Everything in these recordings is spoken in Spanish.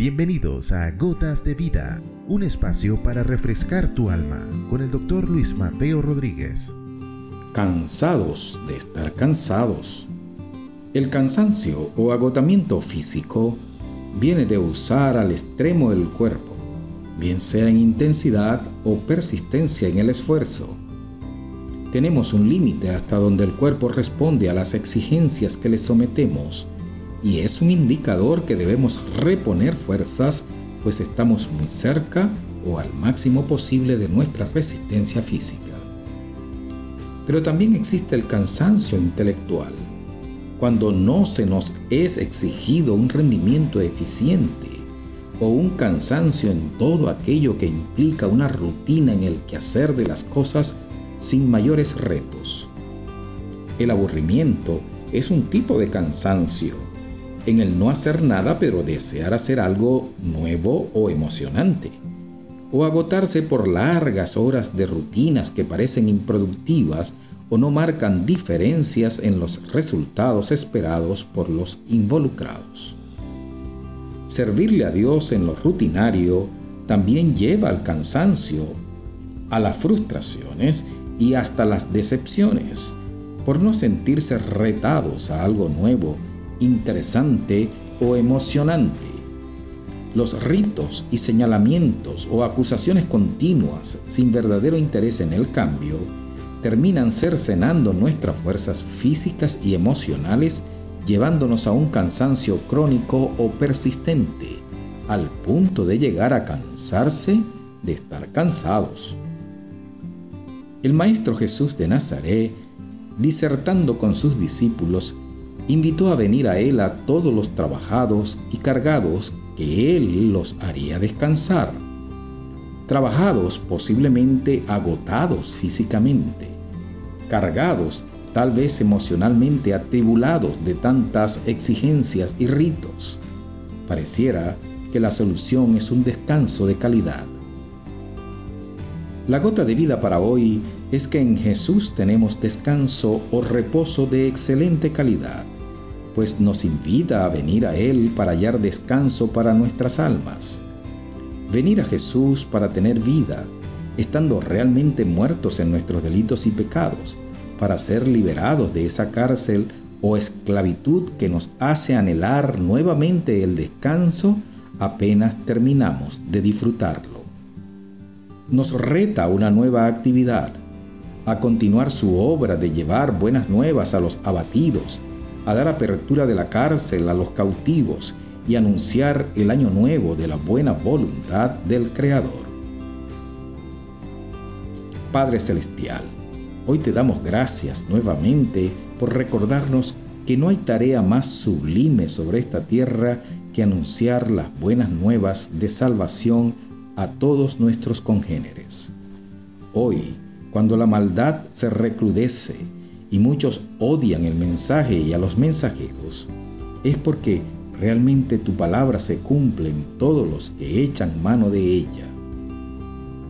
Bienvenidos a Gotas de Vida, un espacio para refrescar tu alma con el doctor Luis Mateo Rodríguez. Cansados de estar cansados. El cansancio o agotamiento físico viene de usar al extremo del cuerpo, bien sea en intensidad o persistencia en el esfuerzo. Tenemos un límite hasta donde el cuerpo responde a las exigencias que le sometemos y es un indicador que debemos reponer fuerzas pues estamos muy cerca o al máximo posible de nuestra resistencia física. Pero también existe el cansancio intelectual, cuando no se nos es exigido un rendimiento eficiente o un cansancio en todo aquello que implica una rutina en el quehacer de las cosas sin mayores retos. El aburrimiento es un tipo de cansancio en el no hacer nada pero desear hacer algo nuevo o emocionante, o agotarse por largas horas de rutinas que parecen improductivas o no marcan diferencias en los resultados esperados por los involucrados. Servirle a Dios en lo rutinario también lleva al cansancio, a las frustraciones y hasta las decepciones, por no sentirse retados a algo nuevo interesante o emocionante. Los ritos y señalamientos o acusaciones continuas sin verdadero interés en el cambio terminan cercenando nuestras fuerzas físicas y emocionales llevándonos a un cansancio crónico o persistente, al punto de llegar a cansarse de estar cansados. El Maestro Jesús de Nazaret, disertando con sus discípulos, invitó a venir a él a todos los trabajados y cargados que él los haría descansar. Trabajados posiblemente agotados físicamente, cargados tal vez emocionalmente atribulados de tantas exigencias y ritos. Pareciera que la solución es un descanso de calidad. La gota de vida para hoy es que en Jesús tenemos descanso o reposo de excelente calidad pues nos invita a venir a Él para hallar descanso para nuestras almas. Venir a Jesús para tener vida, estando realmente muertos en nuestros delitos y pecados, para ser liberados de esa cárcel o esclavitud que nos hace anhelar nuevamente el descanso apenas terminamos de disfrutarlo. Nos reta una nueva actividad, a continuar su obra de llevar buenas nuevas a los abatidos, a dar apertura de la cárcel a los cautivos y anunciar el año nuevo de la buena voluntad del Creador. Padre Celestial, hoy te damos gracias nuevamente por recordarnos que no hay tarea más sublime sobre esta tierra que anunciar las buenas nuevas de salvación a todos nuestros congéneres. Hoy, cuando la maldad se recrudece, y muchos odian el mensaje y a los mensajeros, es porque realmente tu palabra se cumple en todos los que echan mano de ella.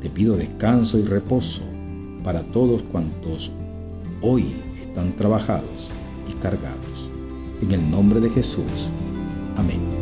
Te pido descanso y reposo para todos cuantos hoy están trabajados y cargados. En el nombre de Jesús. Amén.